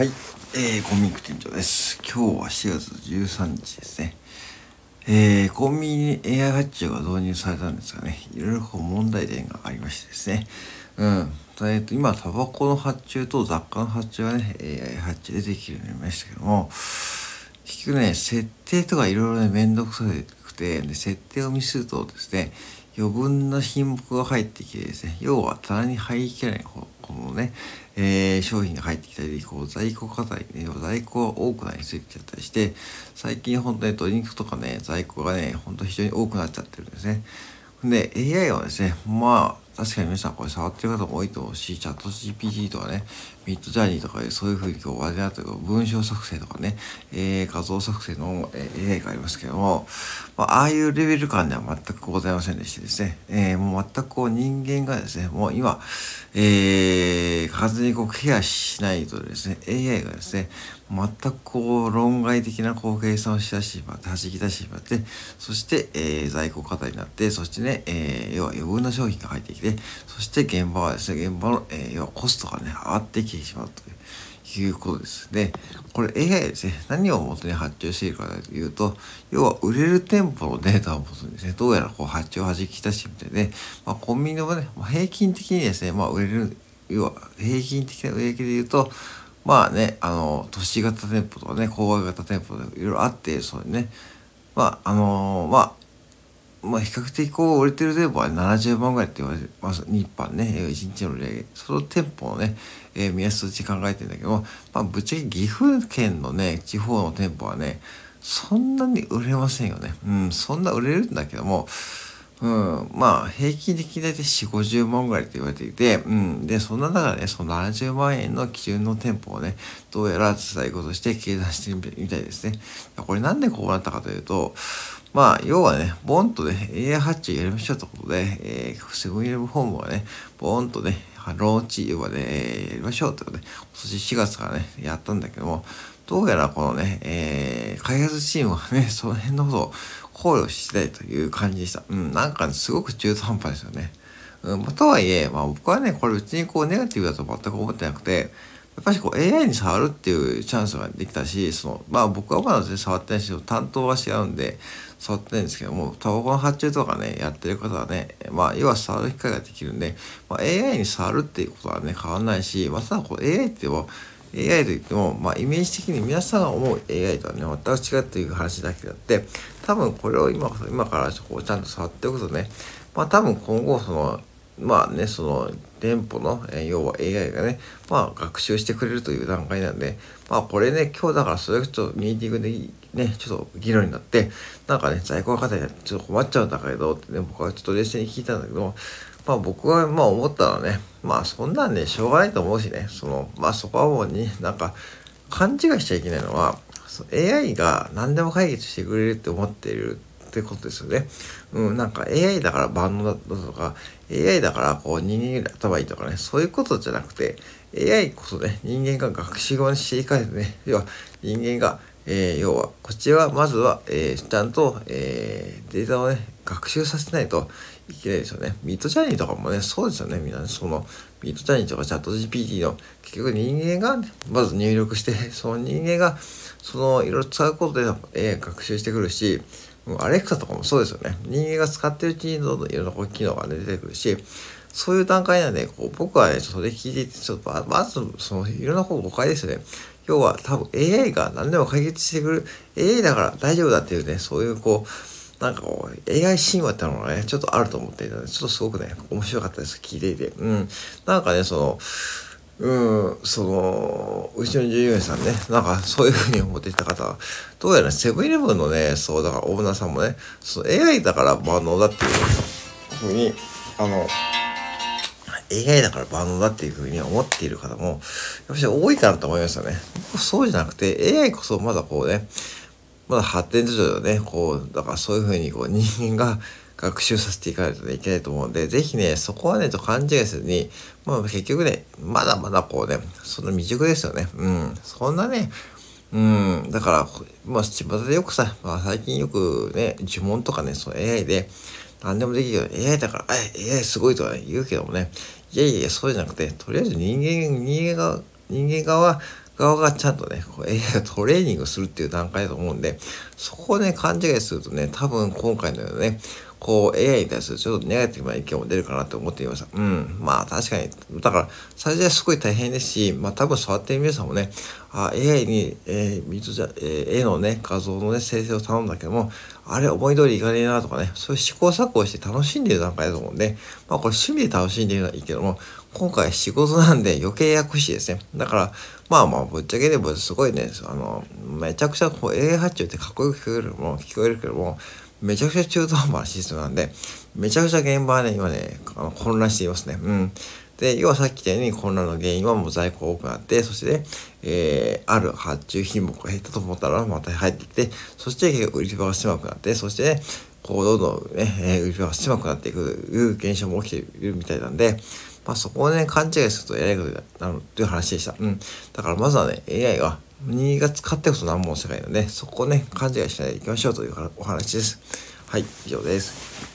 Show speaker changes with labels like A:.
A: はい、えー、コンビニ店長です。今日は4月13日ですね。えー、コンビニに AI 発注が導入されたんですがね、いろいろこう問題点がありましてですね。うん。えーと、今、タバコの発注と雑貨の発注がね、AI 発注でできるようになりましたけども、結局ね、設定とかいろいろね、めんどくさくて、で設定をミスるとですね、余分な品目が入ってきてですね、要は棚に入りきれない、このね、えー商品が入ってきたり、こう在庫課題ね、在庫が多くなりすぎちゃったりして、最近本当にドリンクとかね、在庫がね、ほんと非常に多くなっちゃってるんですね。で、AI はですね、まあ、確かに皆さんこれ触ってる方も多いと思うし、チャット GPT とかね、ミッドジャーニーとかでそういうふうにこう、話題になってる文章作成とかね、えー画像作成の、えー AI がありますけども、まあ、ああいうレベル感では全くございませんでしてですね、えーもう全くこう人間がですね、もう今、えー完全にこうケアしないとですね、AI がですね、全くこう論外的なこう計算をしだしてしまって、弾き出してしまって、そして、えー在庫過多になって、そしてね、えー要は余分な商品が入ってきて、そして現場はですね、現場の、えー要はコストがね、上がってきてしまうという。いうことです。で、これ AI ですね、何を元に発注しているかというと、要は売れる店舗のデータを元にですね、どうやらこう発注を弾き出してみたいで、まあ、コンビニのね、まあ、平均的にですね、まあ、売れる、要は平均的な売れ行きで言うと、まあね、あの、都市型店舗とかね、郊外型店舗でいろいろあって、そうね、まあ、あのまあ、まあ、比較的こう売れてる店舗は70万ぐらいって言われてます。日販ね、1日の売り上げ。その店舗のね、えー目安として考えてるんだけど、まあ、ぶっちゃけ岐阜県のね、地方の店舗はね、そんなに売れませんよね。うん、そんな売れるんだけども、うん、まあ、平均的に大体4、50万ぐらいって言われていて、うん、で、そんな中でね、その70万円の基準の店舗をね、どうやら伝えことして計算してみたいですね。これなんでこうなったかというと、まあ、要はね、ボンとね、AI 発注やりましょうということで、えー、セブンイレブンホームがね、ボンとね、ローンチ、要はね、やりましょうということで、今年4月からね、やったんだけども、どうやらこのね、えー開発チームはね、その辺のことを考慮してないという感じでした。うん、なんか、すごく中途半端ですよね。うん、まあとはいえ、まあ僕はね、これ別にこうネガティブだと全く思ってなくて、やっぱりこう AI に触るっていうチャンスができたし、その、まあ僕はまだ全然触ってないし、担当は違うんで、触ってないんですけども、タバコの発注とかね、やってる方はね、まあ要は触る機会ができるんで、まあ AI に触るっていうことはね、変わらないし、まあただこう AI っても、AI といっても、まあ、イメージ的に皆さんが思う AI とはね、全く違うという話だけであって、多分これを今今からこうちゃんと触っておくとね、まあ多分今後その、まあね、その店舗の、えー要は AI がね、まあ学習してくれるという段階なんで、まあこれね、今日だからそれちょっとミーティングでね、ちょっと議論になって、なんかね、在庫が方にちょっと困っちゃうんだけどってね、僕はちょっと冷静に聞いたんだけど、まあ僕はまあ思ったのはね、まあそんなんね、しょうがないと思うしね、その、まあそこはもうに、なんか、勘違いしちゃいけないのは、AI が何でも解決してくれるって思っているってことですよね。うん、なんか AI だから万能だとか、AI だからこう人間より頭いいとかね、そういうことじゃなくて、AI こそね、人間が学習側にしていかないとね、要は人間が、えー要は、こっちはまずは、えーちゃんと、えーデータをね、学習させないといけないですよね。ミッドジャーニーとかもね、そうですよね、みんなね、その、ミッドジャーニーとかチャット GPT の、結局人間がね、まず入力して、その人間が、その、いろいろ使うことで、えー学習してくるし、アレクサとかもそうですよね。人間が使ってるうちにどんどんいろんな機能が、ね、出てくるし、そういう段階なんで、こう僕はね、それ聞いていて、ちょっとまず、その、いろんなこと誤解ですよね。要は多分 AI が何でも解決してくる、AI だから大丈夫だっていうね、そういうこう、なんかこう、AI 神話ってのがね、ちょっとあると思っていたので、ちょっとすごくね、面白かったです。聞いていて。うん。なんかね、その、うん、その、うちの従業員さんね、なんかそういうふうに思っていた方は、どうやらセブンイレブンのね、そう、だからオーナーさんもね、その AI だから万能だっていうふうに、あの、AI だから万能だっていうふうに思っている方も、やっぱり多いかなと思いますよね。そうじゃなくて、AI こそまだこうね、まだ発展途上でね、こう、だからそういうふうにこう人間が学習させていかないといけないと思うんで、ぜひね、そこはね、と勘違いせずに、まあ結局ね、まだまだこうね、その未熟ですよね。うん。そんなね、うん、だから、まあ、巷でよくさ、まあ、最近よくね、呪文とかね、その AI で、何でもできるよ。AI だから、あ AI すごいとは言うけどもね、いやいや、そうじゃなくて、とりあえず人間、人間が、人間側側がちゃんとね、こう AI をトレーニングするっていう段階だと思うんで、そこをね、勘違いするとね、多分今回のようなね、こう AI に対するちょっとネガティブな意見も出るかなと思っていました。うん。まあ確かに、だから最初はすごい大変ですし、まあ多分触ってる皆さんもね、あ AI に、えー、水じゃ、えー、絵のね、画像のね、生成を頼んだけども、あれ思い通りいかねえなとかね、そういう試行錯誤して楽しんでる段階だと思うんで、まあこれ趣味で楽しんでるのはいいけども、今回仕事なんで余計ややこしいですね。だから、まあまあ、ぶっちゃけでもすごいね、あの、めちゃくちゃこう AI 発注ってかっこよく聞こえるも、聞こえるけども、めちゃくちゃ中途半端なシステムなんで、めちゃくちゃ現場はね、今ね、混乱していますね。うん。で、要はさっき言ったように混乱の原因はもう在庫が多くなって、そしてね、えー、ある発注品目が減ったと思ったらまた入ってきて、そして売り場が狭くなって、そしてね、こうどんどんね、えー、売り場が狭くなっていくという現象も起きているみたいなんで、まあそこをね、勘違いするとやりことになるという話でした。うん。だからまずはね、AI が2月買ってこそ何も世界なので、そこをね、勘違いしないでいきましょうというお話です。はい、以上です。